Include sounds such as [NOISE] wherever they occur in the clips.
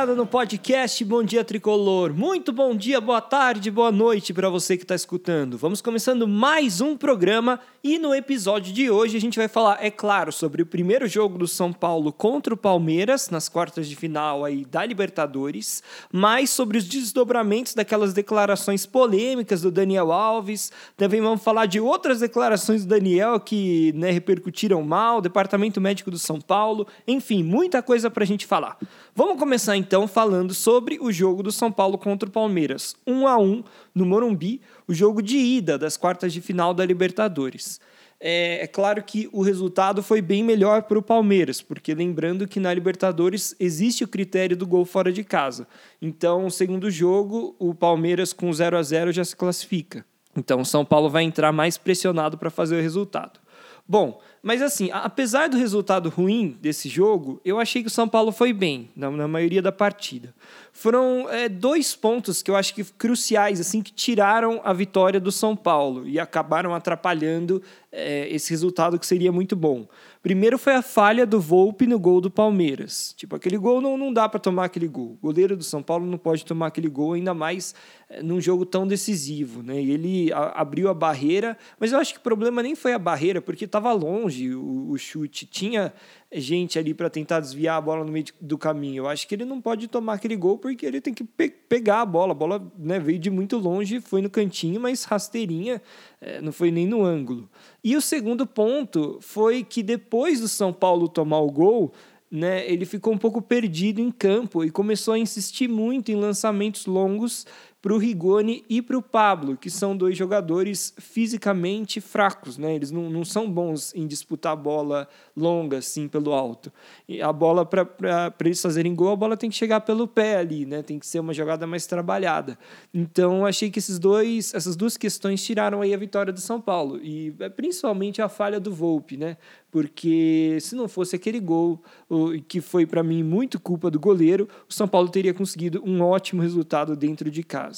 ligado no podcast Bom Dia Tricolor. Muito bom dia, boa tarde, boa noite para você que está escutando. Vamos começando mais um programa e no episódio de hoje a gente vai falar, é claro, sobre o primeiro jogo do São Paulo contra o Palmeiras nas quartas de final aí da Libertadores, mais sobre os desdobramentos daquelas declarações polêmicas do Daniel Alves. Também vamos falar de outras declarações do Daniel que né, repercutiram mal, Departamento Médico do São Paulo, enfim, muita coisa para a gente falar. Vamos começar então falando sobre o jogo do São Paulo contra o Palmeiras. 1 a 1 no Morumbi, o jogo de ida das quartas de final da Libertadores. É, é claro que o resultado foi bem melhor para o Palmeiras, porque lembrando que na Libertadores existe o critério do gol fora de casa. Então, segundo jogo, o Palmeiras com 0 a 0 já se classifica. Então, o São Paulo vai entrar mais pressionado para fazer o resultado. Bom, mas assim, apesar do resultado ruim desse jogo, eu achei que o São Paulo foi bem na, na maioria da partida. Foram é, dois pontos que eu acho que cruciais, assim, que tiraram a vitória do São Paulo e acabaram atrapalhando é, esse resultado que seria muito bom. Primeiro foi a falha do Volpe no gol do Palmeiras. Tipo, aquele gol não, não dá para tomar aquele gol. O goleiro do São Paulo não pode tomar aquele gol, ainda mais é, num jogo tão decisivo. Né? E ele a, abriu a barreira, mas eu acho que o problema nem foi a barreira, porque estava longe o, o chute. Tinha gente ali para tentar desviar a bola no meio do caminho. Eu acho que ele não pode tomar aquele gol porque ele tem que pe pegar a bola. A bola né, veio de muito longe, foi no cantinho, mas rasteirinha, é, não foi nem no ângulo. E o segundo ponto foi que depois do São Paulo tomar o gol, né, ele ficou um pouco perdido em campo e começou a insistir muito em lançamentos longos para o Rigoni e para o Pablo, que são dois jogadores fisicamente fracos, né? Eles não, não são bons em disputar bola longa, assim, pelo alto. E a bola, para eles fazerem gol, a bola tem que chegar pelo pé ali, né? Tem que ser uma jogada mais trabalhada. Então, achei que esses dois, essas duas questões tiraram aí a vitória do São Paulo. E é principalmente a falha do Volpe, né? Porque se não fosse aquele gol, que foi para mim muito culpa do goleiro, o São Paulo teria conseguido um ótimo resultado dentro de casa.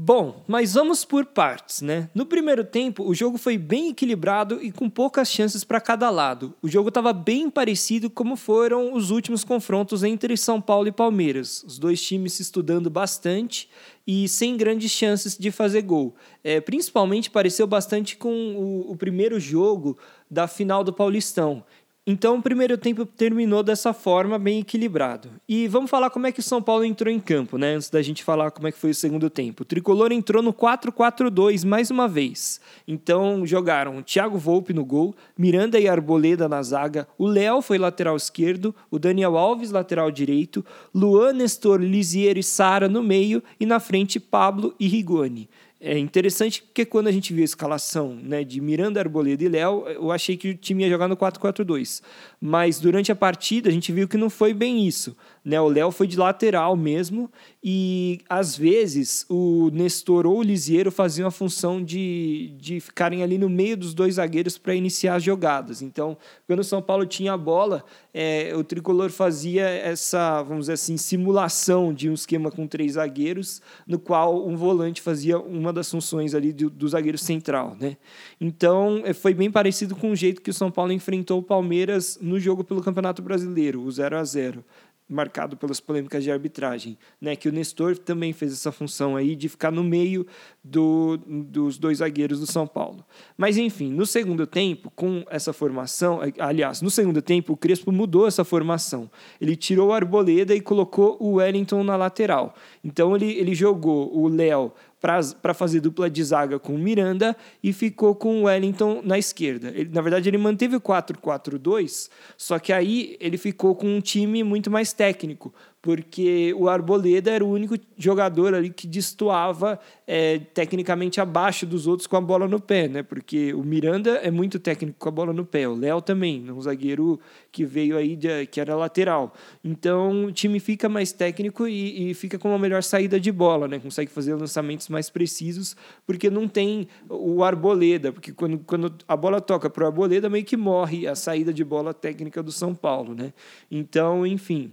Bom, mas vamos por partes, né? No primeiro tempo, o jogo foi bem equilibrado e com poucas chances para cada lado. O jogo estava bem parecido como foram os últimos confrontos entre São Paulo e Palmeiras. Os dois times se estudando bastante e sem grandes chances de fazer gol. É, principalmente pareceu bastante com o, o primeiro jogo da final do Paulistão, então, o primeiro tempo terminou dessa forma, bem equilibrado. E vamos falar como é que o São Paulo entrou em campo, né? Antes da gente falar como é que foi o segundo tempo. O Tricolor entrou no 4-4-2 mais uma vez. Então, jogaram Thiago Volpe no gol, Miranda e Arboleda na zaga, o Léo foi lateral esquerdo, o Daniel Alves lateral direito, Luan, Nestor, Lisiero e Sara no meio e na frente Pablo e Rigoni. É interessante porque quando a gente viu a escalação né, de Miranda, Arboleda e Léo, eu achei que o time ia jogar no 4-4-2. Mas durante a partida a gente viu que não foi bem isso. Né? O Léo foi de lateral mesmo e às vezes o Nestor ou o Lisiero faziam a função de, de ficarem ali no meio dos dois zagueiros para iniciar as jogadas. Então, quando o São Paulo tinha a bola, é, o tricolor fazia essa, vamos dizer assim, simulação de um esquema com três zagueiros, no qual um volante fazia uma uma das funções ali do, do zagueiro central, né? Então, é, foi bem parecido com o jeito que o São Paulo enfrentou o Palmeiras no jogo pelo Campeonato Brasileiro, o 0 a 0 marcado pelas polêmicas de arbitragem, né? Que o Nestor também fez essa função aí de ficar no meio do, dos dois zagueiros do São Paulo. Mas enfim, no segundo tempo, com essa formação, aliás, no segundo tempo o Crespo mudou essa formação. Ele tirou o Arboleda e colocou o Wellington na lateral. Então ele, ele jogou o Léo para fazer dupla de zaga com o Miranda e ficou com o Wellington na esquerda. Ele, na verdade, ele manteve o 4-4-2, só que aí ele ficou com um time muito mais técnico, porque o Arboleda era o único jogador ali que destoava é, tecnicamente abaixo dos outros com a bola no pé, né? Porque o Miranda é muito técnico com a bola no pé, o Léo também, um zagueiro que veio aí de, que era lateral. Então o time fica mais técnico e, e, fica com uma melhor saída de bola, né? Consegue fazer lançamentos mais precisos, porque não tem o Arboleda, porque quando, quando a bola toca para o Arboleda meio que morre a saída de bola técnica do São Paulo, né? Então, enfim.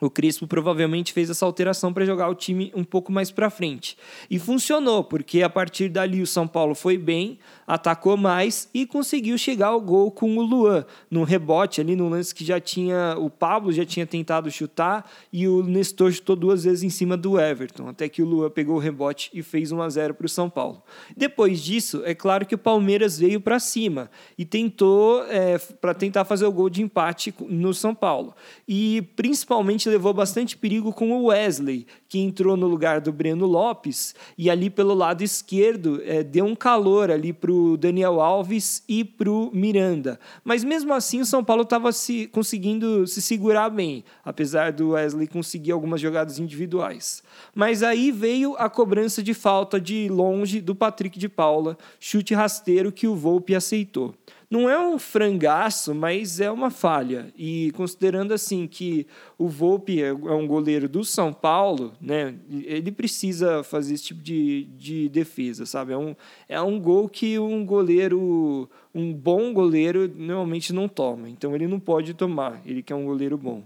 O Crispo provavelmente fez essa alteração para jogar o time um pouco mais para frente. E funcionou, porque a partir dali o São Paulo foi bem, atacou mais e conseguiu chegar ao gol com o Luan, no rebote ali, no lance que já tinha. O Pablo já tinha tentado chutar e o Nestor chutou duas vezes em cima do Everton, até que o Luan pegou o rebote e fez 1 a 0 para o São Paulo. Depois disso, é claro que o Palmeiras veio para cima e tentou, é, para tentar fazer o gol de empate no São Paulo. E principalmente levou bastante perigo com o Wesley, que entrou no lugar do Breno Lopes e ali pelo lado esquerdo é, deu um calor ali para o Daniel Alves e para o Miranda. Mas mesmo assim o São Paulo estava se, conseguindo se segurar bem, apesar do Wesley conseguir algumas jogadas individuais. Mas aí veio a cobrança de falta de longe do Patrick de Paula, chute rasteiro que o Volpe aceitou. Não é um frangaço, mas é uma falha. E considerando assim que o Volpe é, é um goleiro do São Paulo, né? Ele precisa fazer esse tipo de, de defesa, sabe? É um, é um gol que um goleiro, um bom goleiro, normalmente não toma. Então ele não pode tomar, ele que é um goleiro bom.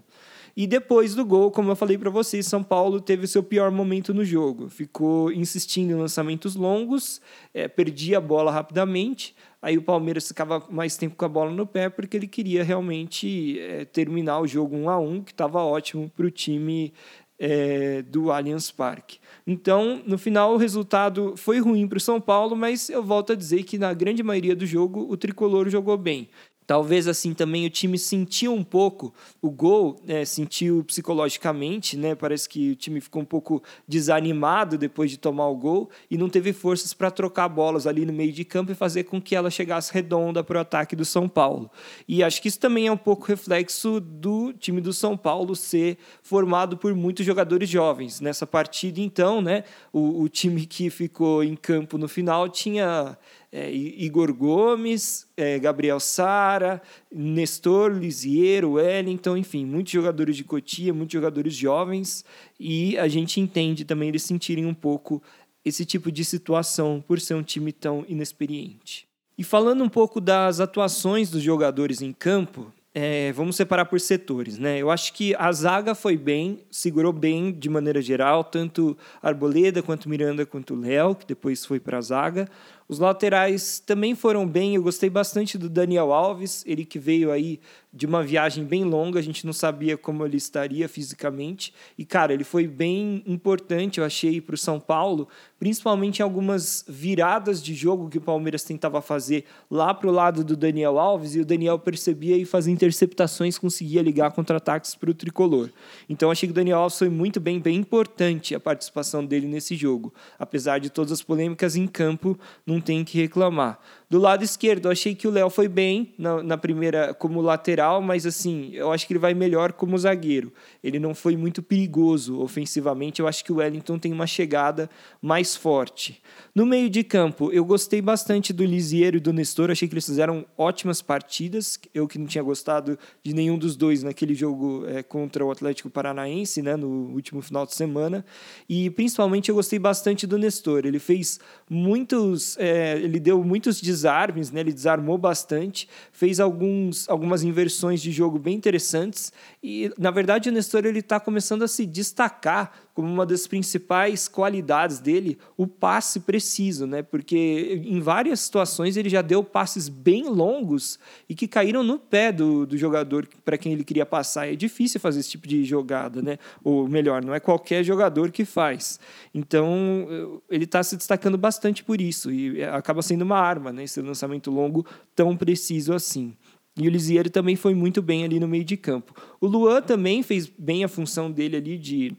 E depois do gol, como eu falei para vocês, São Paulo teve seu pior momento no jogo. Ficou insistindo em lançamentos longos, é, perdia a bola rapidamente. Aí o Palmeiras ficava mais tempo com a bola no pé porque ele queria realmente é, terminar o jogo 1 a 1 que estava ótimo para o time é, do Allianz Parque. Então, no final, o resultado foi ruim para o São Paulo, mas eu volto a dizer que na grande maioria do jogo o tricolor jogou bem. Talvez assim também o time sentiu um pouco o gol, né, sentiu psicologicamente, né? Parece que o time ficou um pouco desanimado depois de tomar o gol e não teve forças para trocar bolas ali no meio de campo e fazer com que ela chegasse redonda para o ataque do São Paulo. E acho que isso também é um pouco reflexo do time do São Paulo ser formado por muitos jogadores jovens. Nessa partida, então, né, o, o time que ficou em campo no final tinha é, Igor Gomes, é, Gabriel Sara, Nestor, Lisiero, Wellington, enfim, muitos jogadores de Cotia, muitos jogadores jovens, e a gente entende também eles sentirem um pouco esse tipo de situação por ser um time tão inexperiente. E falando um pouco das atuações dos jogadores em campo, é, vamos separar por setores, né? Eu acho que a zaga foi bem, segurou bem de maneira geral, tanto Arboleda quanto Miranda quanto Léo, que depois foi para a zaga. Os laterais também foram bem, eu gostei bastante do Daniel Alves, ele que veio aí de uma viagem bem longa, a gente não sabia como ele estaria fisicamente. E, cara, ele foi bem importante, eu achei, para o São Paulo, principalmente em algumas viradas de jogo que o Palmeiras tentava fazer lá para o lado do Daniel Alves, e o Daniel percebia e fazia interceptações, conseguia ligar contra-ataques para o tricolor. Então, achei que o Daniel Alves foi muito bem, bem importante a participação dele nesse jogo. Apesar de todas as polêmicas em campo, não tem que reclamar. Do lado esquerdo, eu achei que o Léo foi bem na, na, primeira como lateral, mas assim, eu acho que ele vai melhor como zagueiro. Ele não foi muito perigoso ofensivamente. Eu acho que o Wellington tem uma chegada mais forte. No meio de campo, eu gostei bastante do Lisiero e do Nestor. Achei que eles fizeram ótimas partidas. Eu que não tinha gostado de nenhum dos dois naquele jogo é, contra o Atlético Paranaense, né, no último final de semana. E principalmente eu gostei bastante do Nestor. Ele fez muitos, é, ele deu muitos desafios desarmes, né? ele desarmou bastante, fez alguns, algumas inversões de jogo bem interessantes e, na verdade, o Nestor está começando a se destacar como uma das principais qualidades dele, o passe preciso, né? Porque em várias situações ele já deu passes bem longos e que caíram no pé do, do jogador para quem ele queria passar. É difícil fazer esse tipo de jogada, né? Ou melhor, não é qualquer jogador que faz. Então ele está se destacando bastante por isso e acaba sendo uma arma, né? Esse lançamento longo tão preciso assim. E o Lisiero também foi muito bem ali no meio de campo. O Luan também fez bem a função dele ali de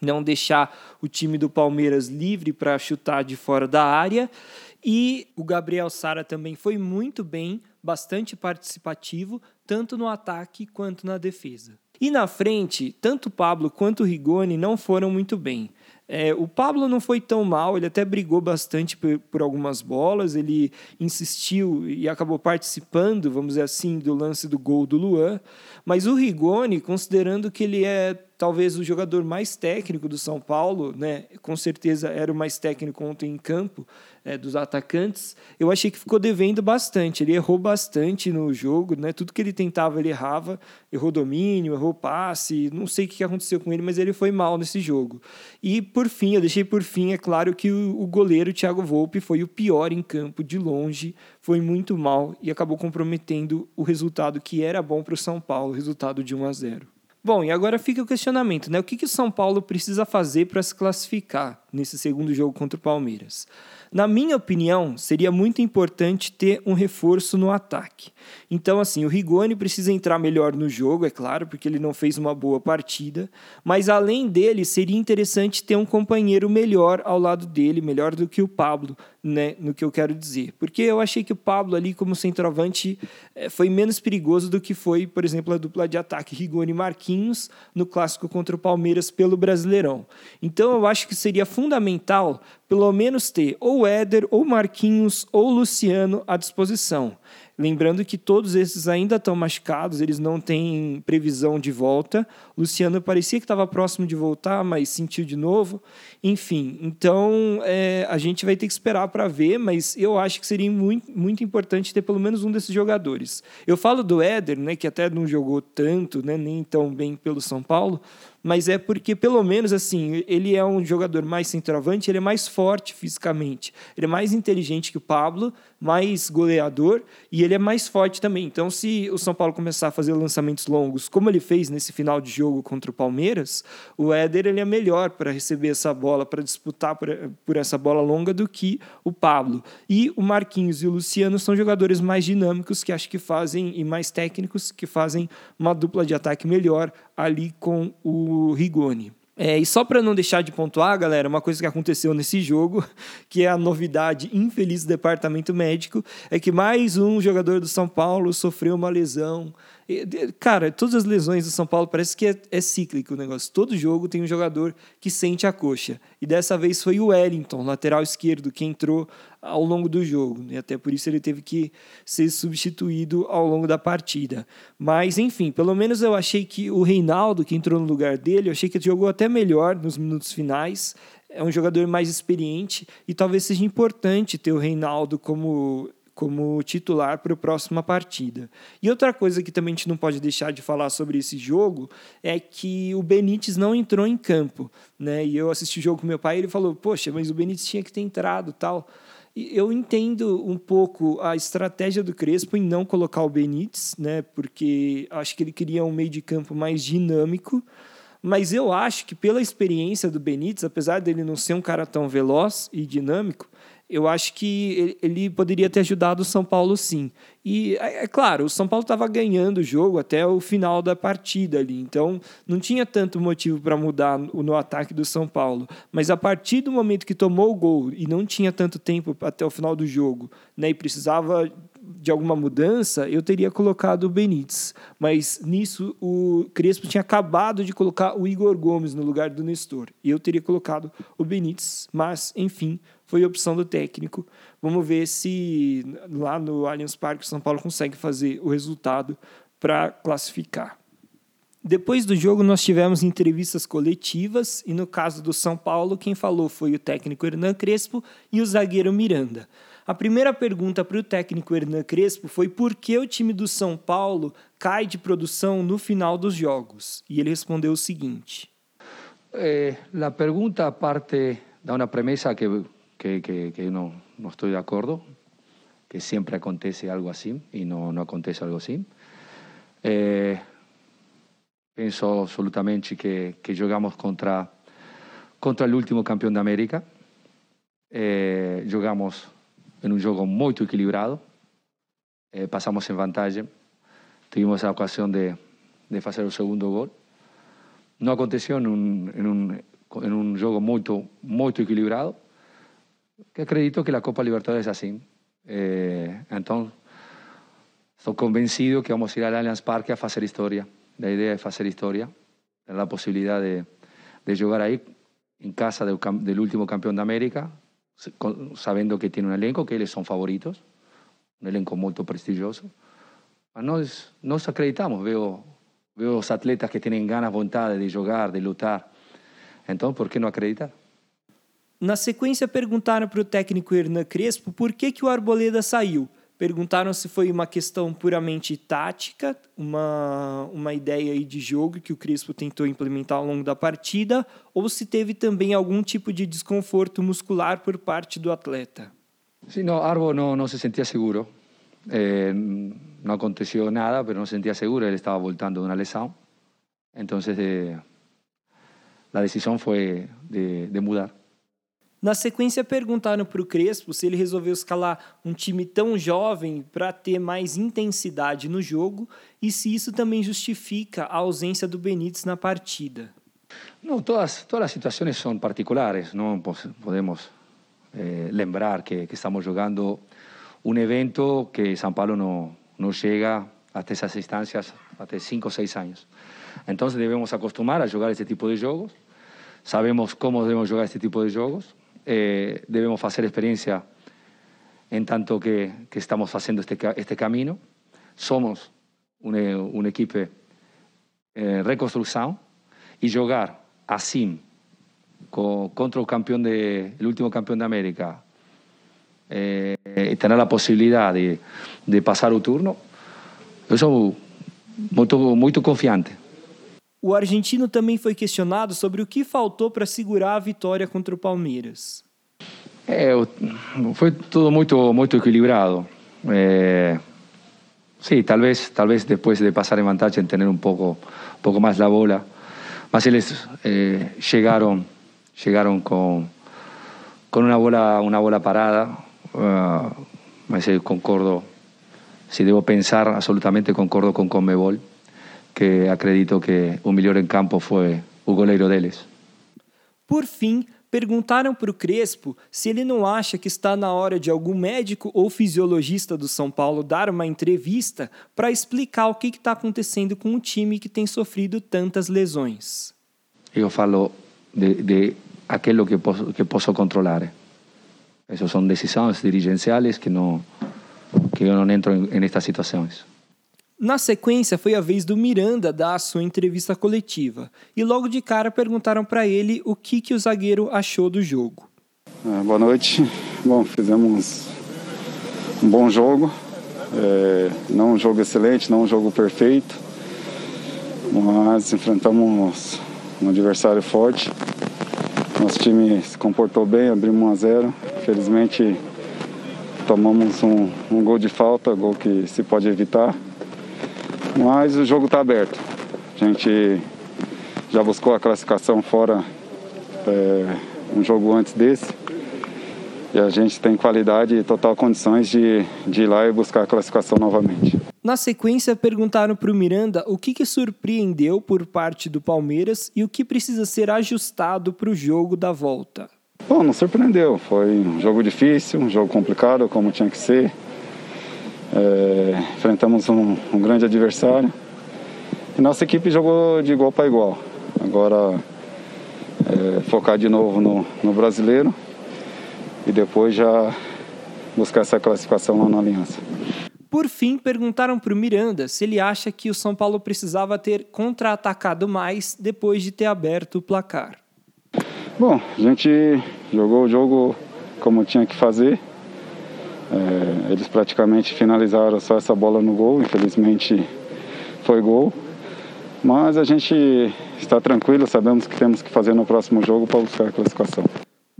não deixar o time do Palmeiras livre para chutar de fora da área. E o Gabriel Sara também foi muito bem, bastante participativo, tanto no ataque quanto na defesa. E na frente, tanto o Pablo quanto o Rigoni não foram muito bem. É, o Pablo não foi tão mal, ele até brigou bastante por, por, algumas bolas, ele insistiu e acabou participando, vamos dizer assim, do lance do gol do Luan. Mas o Rigoni, considerando que ele é talvez o jogador mais técnico do São Paulo, né? Com certeza era o mais técnico ontem em campo é, dos atacantes. Eu achei que ficou devendo bastante. Ele errou bastante no jogo, né? Tudo que ele tentava ele errava, errou domínio, errou passe. Não sei o que aconteceu com ele, mas ele foi mal nesse jogo. E por fim, eu deixei por fim, é claro que o, goleiro Thiago Volpe foi o pior em campo de longe, foi muito mal e acabou comprometendo o resultado que era bom para o São Paulo, resultado de 1 a 0. Bom, e agora fica o questionamento, né? O que, que o São Paulo precisa fazer para se classificar nesse segundo jogo contra o Palmeiras? Na minha opinião, seria muito importante ter um reforço no ataque. Então, assim, o Rigoni precisa entrar melhor no jogo, é claro, porque ele não fez uma boa partida, mas além dele, seria interessante ter um companheiro melhor ao lado dele, melhor do que o Pablo, né, no que eu quero dizer. Porque eu achei que o Pablo ali como centroavante eh, foi menos perigoso do que foi, por exemplo, a dupla de ataque Rigoni Marquinhos no clássico contra o Palmeiras pelo Brasileirão. Então eu acho que seria fundamental pelo menos ter ou Éder, ou Marquinhos, ou Luciano à disposição. Lembrando que todos esses ainda estão machucados, eles não têm previsão de volta. Luciano parecia que estava próximo de voltar, mas sentiu de novo. Enfim, então é, a gente vai ter que esperar para ver, mas eu acho que seria muito, muito importante ter pelo menos um desses jogadores. Eu falo do Éder, né, que até não jogou tanto, né, nem tão bem pelo São Paulo, mas é porque, pelo menos, assim, ele é um jogador mais centroavante, ele é mais forte fisicamente, ele é mais inteligente que o Pablo, mais goleador e ele é mais forte também. Então, se o São Paulo começar a fazer lançamentos longos, como ele fez nesse final de jogo contra o Palmeiras, o Éder ele é melhor para receber essa bola, para disputar por, por essa bola longa do que o Pablo. E o Marquinhos e o Luciano são jogadores mais dinâmicos que acho que fazem e mais técnicos que fazem uma dupla de ataque melhor ali com o Rigoni. É, e só para não deixar de pontuar, galera, uma coisa que aconteceu nesse jogo, [LAUGHS] que é a novidade infeliz do departamento médico, é que mais um jogador do São Paulo sofreu uma lesão Cara, todas as lesões do São Paulo parece que é, é, cíclico o negócio. Todo jogo tem um jogador que sente a coxa. E dessa vez foi o Wellington, lateral esquerdo, que entrou ao longo do jogo. E até por isso ele teve que ser substituído ao longo da partida. Mas, enfim, pelo menos eu achei que o Reinaldo, que entrou no lugar dele, eu achei que jogou até melhor nos minutos finais. É um jogador mais experiente e talvez seja importante ter o Reinaldo como como titular para a próxima partida. E outra coisa que também a gente não pode deixar de falar sobre esse jogo é que o Benítez não entrou em campo, né? E eu assisti o jogo com meu pai e ele falou: "Poxa, mas o Benítez tinha que ter entrado, tal". E eu entendo um pouco a estratégia do Crespo em não colocar o Benítez, né? Porque acho que ele queria um meio de campo mais dinâmico. Mas eu acho que pela experiência do Benítez, apesar dele não ser um cara tão veloz e dinâmico, eu acho que ele poderia ter ajudado o São Paulo sim. E é, é claro, o São Paulo estava ganhando o jogo até o final da partida ali, então não tinha tanto motivo para mudar no, ataque do São Paulo. Mas a partir do momento que tomou o gol e não tinha tanto tempo até o final do jogo, né, e precisava de alguma mudança, eu teria colocado o Benítez. Mas nisso o Crespo tinha acabado de colocar o Igor Gomes no lugar do Nestor. E eu teria colocado o Benítez, mas enfim, foi opção do técnico. Vamos ver se lá no Allianz Parque São Paulo consegue fazer o resultado para classificar. Depois do jogo, nós tivemos entrevistas coletivas e, no caso do São Paulo, quem falou foi o técnico Hernan Crespo e o zagueiro Miranda. A primeira pergunta para o técnico Hernan Crespo foi por que o time do São Paulo cai de produção no final dos jogos. E ele respondeu o seguinte: eh, A pergunta parte da uma premissa que que, que, que no, no, estoy de acuerdo, que siempre acontece algo así y no, no acontece algo así. Eh, penso absolutamente que, que jogamos contra, contra el último campeón de América. Eh, jogamos en un juego muy equilibrado. Eh, pasamos en vantagem. Tuvimos a ocasión de, de hacer el segundo gol. No aconteció en un, en un, en un juego muy, muy equilibrado que acredito que la Copa Libertadores es así. Eh, entonces, estoy convencido que vamos a ir al Allianz Parque a hacer historia. La idea es hacer historia, la posibilidad de, de jugar ahí en casa del, del, último campeón de América, sabiendo que tiene un elenco que ellos son favoritos, un elenco muy prestigioso. Nos, nos acreditamos, veo Veo os atletas que têm ganas, vontade de jogar, de lutar. Então, por que não acreditar? Na sequência, perguntaram para o técnico Hernan Crespo por que, que o Arboleda saiu. Perguntaram se foi uma questão puramente tática, uma, uma ideia de jogo que o Crespo tentou implementar ao longo da partida, ou se teve também algum tipo de desconforto muscular por parte do atleta. Sim, não, Arbo não, não se sentia seguro. Eh, no aconteció nada, pero no se sentía seguro, él estaba voltando de una lesión. Entonces eh, la decisión fue de, de mudar. Na sequência, perguntaram para o Crespo se ele resolveu escalar um time tão jovem para ter mais intensidade no jogo e se isso também justifica a ausência do Benítez na partida. Não, todas, todas as situações são particulares. Não podemos eh, lembrar que, que estamos jogando um evento que São Paulo não, não chega até essas instâncias até cinco ou seis anos. Então devemos acostumar a jogar esse tipo de jogos. Sabemos como devemos jogar esse tipo de jogos eh, devemos fazer experiência em tanto que, que estamos fazendo este, este caminho. Somos uma, eh, uma equipe em eh, reconstrução e jogar contra o campeão de, o último campeão da América eh, e ter a possibilidade de, de passar o turno, eu sou muito, muito confiante. O argentino também foi questionado sobre o que faltou para segurar a vitória contra o Palmeiras. É, foi tudo muito muito equilibrado. É, sim, talvez talvez depois de passar em vantagem ter um pouco um pouco mais da bola, mas eles é, chegaram chegaram com com uma bola uma bola parada. Uh, mas eu concordo, se devo pensar, absolutamente concordo com Conmebol que acredito que o melhor em campo foi o goleiro deles. Por fim, perguntaram para o Crespo se ele não acha que está na hora de algum médico ou fisiologista do São Paulo dar uma entrevista para explicar o que está acontecendo com o time que tem sofrido tantas lesões. Eu falo de, de aquilo que posso, que posso controlar. Essas são decisões dirigenciais que não que eu não entro em, em estas situações. Na sequência, foi a vez do Miranda dar a sua entrevista coletiva. E logo de cara perguntaram para ele o que, que o zagueiro achou do jogo. É, boa noite. Bom, fizemos um bom jogo. É, não um jogo excelente, não um jogo perfeito. Mas enfrentamos um adversário forte. Nosso time se comportou bem, abrimos 1 a 0. Felizmente tomamos um, um gol de falta, gol que se pode evitar mas o jogo está aberto. A gente já buscou a classificação fora é, um jogo antes desse. E a gente tem qualidade e total condições de, de ir lá e buscar a classificação novamente. Na sequência, perguntaram para o Miranda o que, que surpreendeu por parte do Palmeiras e o que precisa ser ajustado para o jogo da volta. Bom, não surpreendeu. Foi um jogo difícil, um jogo complicado, como tinha que ser. É, enfrentamos um, um, grande adversário e nossa equipe jogou de igual para igual. Agora é, focar de novo no, no, brasileiro e depois já buscar essa classificação lá na Aliança. Por fim, perguntaram para o Miranda se ele acha que o São Paulo precisava ter contra-atacado mais depois de ter aberto o placar. Bom, a gente jogou o jogo como tinha que fazer. É, eles praticamente finalizaram só essa bola no gol, infelizmente foi gol. Mas a gente está tranquilo, sabemos que temos que fazer no próximo jogo para buscar a classificação.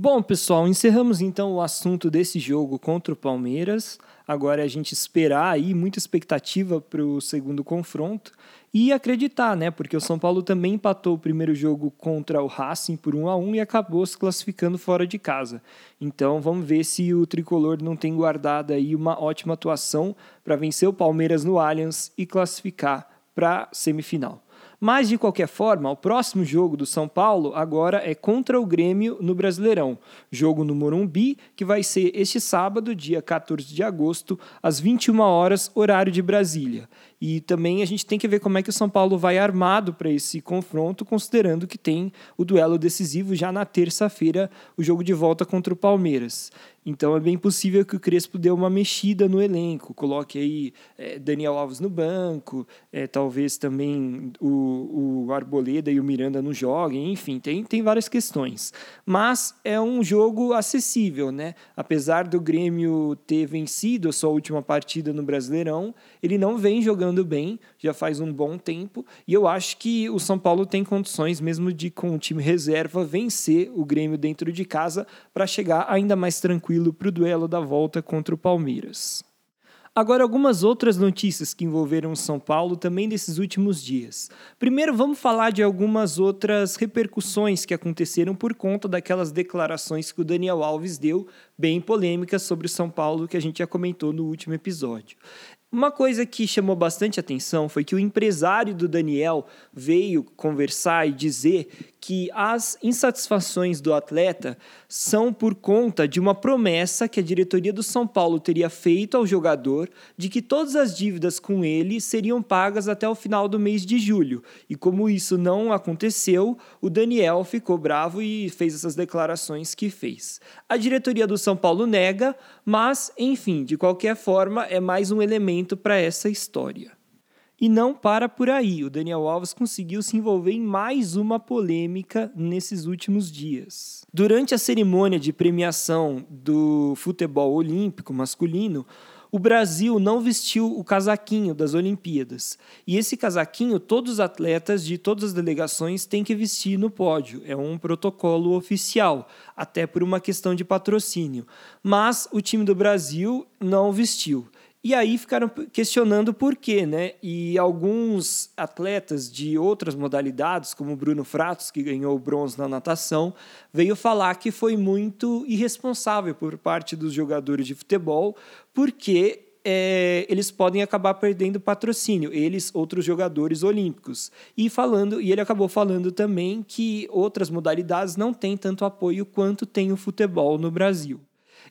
Bom, pessoal, encerramos então o assunto desse jogo contra o Palmeiras. Agora é a gente esperar aí, muita expectativa para o segundo confronto e acreditar, né? Porque o São Paulo também empatou o primeiro jogo contra o Racing por 1 a 1 e acabou se classificando fora de casa. Então vamos ver se o tricolor não tem guardado aí uma ótima atuação para vencer o Palmeiras no Allianz e classificar para semifinal. Mas, de qualquer forma, o próximo jogo do São Paulo agora é contra o Grêmio no Brasileirão. Jogo no Morumbi, que vai ser este sábado, dia 14 de agosto, às 21 horas, horário de Brasília. E também a gente tem que ver como é que o São Paulo vai armado para esse confronto, considerando que tem o duelo decisivo já na terça-feira, o jogo de volta contra o Palmeiras. Então é bem possível que o Crespo dê uma mexida no elenco, coloque aí é, Daniel Alves no banco, é, talvez também o, o Arboleda e o Miranda não joguem, enfim, tem, tem várias questões. Mas é um jogo acessível, né? Apesar do Grêmio ter vencido a sua última partida no Brasileirão, ele não vem jogando bem, já faz um bom tempo, e eu acho que o São Paulo tem condições, mesmo de com o time reserva, vencer o Grêmio dentro de casa para chegar ainda mais tranquilo para o duelo da volta contra o Palmeiras. Agora, algumas outras notícias que envolveram São Paulo também desses últimos dias. Primeiro, vamos falar de algumas outras repercussões que aconteceram por conta daquelas declarações que o Daniel Alves deu, bem polêmicas, sobre o São Paulo, que a gente já comentou no último episódio. Uma coisa que chamou bastante atenção foi que o empresário do Daniel veio conversar e dizer que as insatisfações do atleta são por conta de uma promessa que a diretoria do São Paulo teria feito ao jogador de que todas as dívidas com ele seriam pagas até o final do mês de julho. E como isso não aconteceu, o Daniel ficou bravo e fez essas declarações que fez. A diretoria do São Paulo nega, mas, enfim, de qualquer forma, é mais um elemento para essa história. E não para por aí. O Daniel Alves conseguiu se envolver em mais uma polêmica nesses últimos dias. Durante a cerimônia de premiação do futebol olímpico masculino, o Brasil não vestiu o casaquinho das Olimpíadas. E esse casaquinho, todos os atletas de todas as delegações têm que vestir no pódio. É um protocolo oficial, até por uma questão de patrocínio. Mas o time do Brasil não vestiu. E aí ficaram questionando por quê, né? E alguns atletas de outras modalidades, como o Bruno Fratos, que ganhou bronze na natação, veio falar que foi muito irresponsável por parte dos jogadores de futebol, porque é, eles podem acabar perdendo patrocínio, eles, outros jogadores olímpicos. E falando, e ele acabou falando também que outras modalidades não têm tanto apoio quanto tem o futebol no Brasil.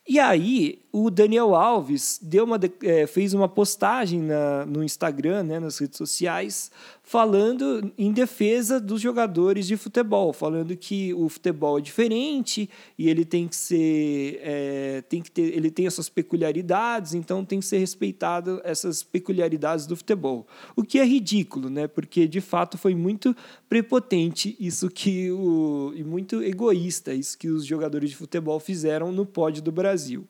E aí, o Daniel Alves deu uma, é, fez uma postagem na, no Instagram, né, nas redes sociais, falando em defesa dos jogadores de futebol, falando que o futebol é diferente e ele tem que ser, é, tem que ter, ele tem as suas peculiaridades, então tem que ser respeitado essas peculiaridades do futebol. O que é ridículo, né? Porque de fato foi muito prepotente isso que o e muito egoísta isso que os jogadores de futebol fizeram no pódio do Brasil.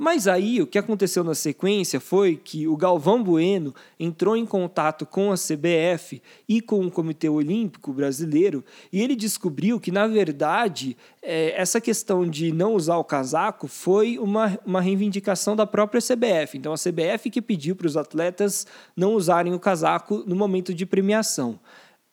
Mas aí o que aconteceu na sequência foi que o Galvão Bueno entrou em contato com a CBF e com o Comitê Olímpico Brasileiro e ele descobriu que, na verdade, é, essa questão de não usar o casaco foi uma, uma reivindicação da própria CBF. Então, a CBF que pediu para os atletas não usarem o casaco no momento de premiação.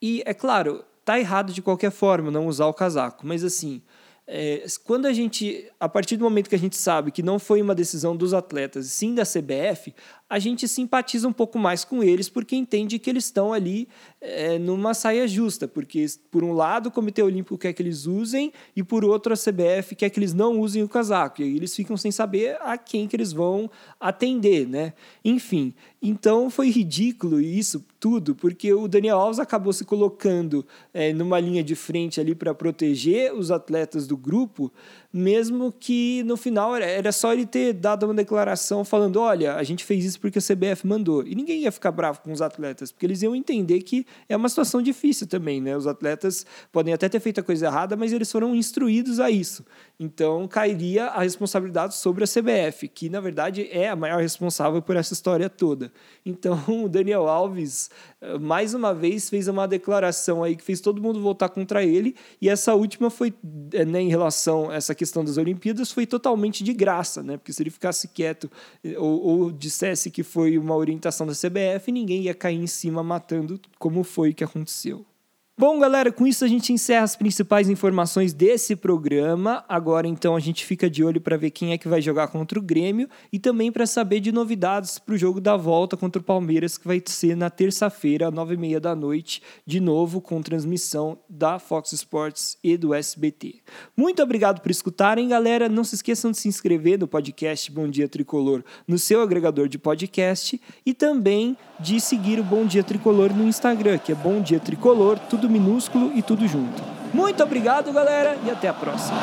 E, é claro, tá errado de qualquer forma não usar o casaco, mas assim. É, quando a gente, a partir do momento que a gente sabe que não foi uma decisão dos atletas, sim da CBF, a gente simpatiza um pouco mais com eles porque entende que eles estão ali é, numa saia justa, porque por um lado o Comitê Olímpico quer que eles usem e por outro a CBF quer que eles não usem o casaco, e aí eles ficam sem saber a quem que eles vão atender, né? Enfim, então foi ridículo isso tudo, porque o Daniel Alves acabou se colocando é, numa linha de frente ali para proteger os atletas do grupo, mesmo que no final era só ele ter dado uma declaração falando: olha, a gente fez isso porque a CBF mandou. E ninguém ia ficar bravo com os atletas, porque eles iam entender que é uma situação difícil também, né? Os atletas podem até ter feito a coisa errada, mas eles foram instruídos a isso. Então cairia a responsabilidade sobre a CBF, que na verdade é a maior responsável por essa história toda. Então [LAUGHS] o Daniel Alves, eh, mais uma vez, fez uma declaração aí que fez todo mundo voltar contra ele, e essa última foi eh, né, em relação a essa questão questão das Olimpíadas foi totalmente de graça, né? Porque se ele ficasse quieto eh, ou, ou dissesse que foi uma orientação da CBF, ninguém ia cair em cima matando, como foi que aconteceu. Bom, galera, com isso a gente encerra as principais informações desse programa. Agora, então, a gente fica de olho para ver quem é que vai jogar contra o Grêmio e também para saber de novidades para o jogo da volta contra o Palmeiras, que vai ser na terça-feira, nove e meia da noite, de novo com transmissão da Fox Sports e do SBT. Muito obrigado por escutarem, galera. Não se esqueçam de se inscrever no podcast Bom Dia Tricolor no seu agregador de podcast e também de seguir o Bom Dia Tricolor no Instagram, que é Bom Dia Tricolor, tudo minúsculo e tudo junto. Muito obrigado, galera, e até a próxima.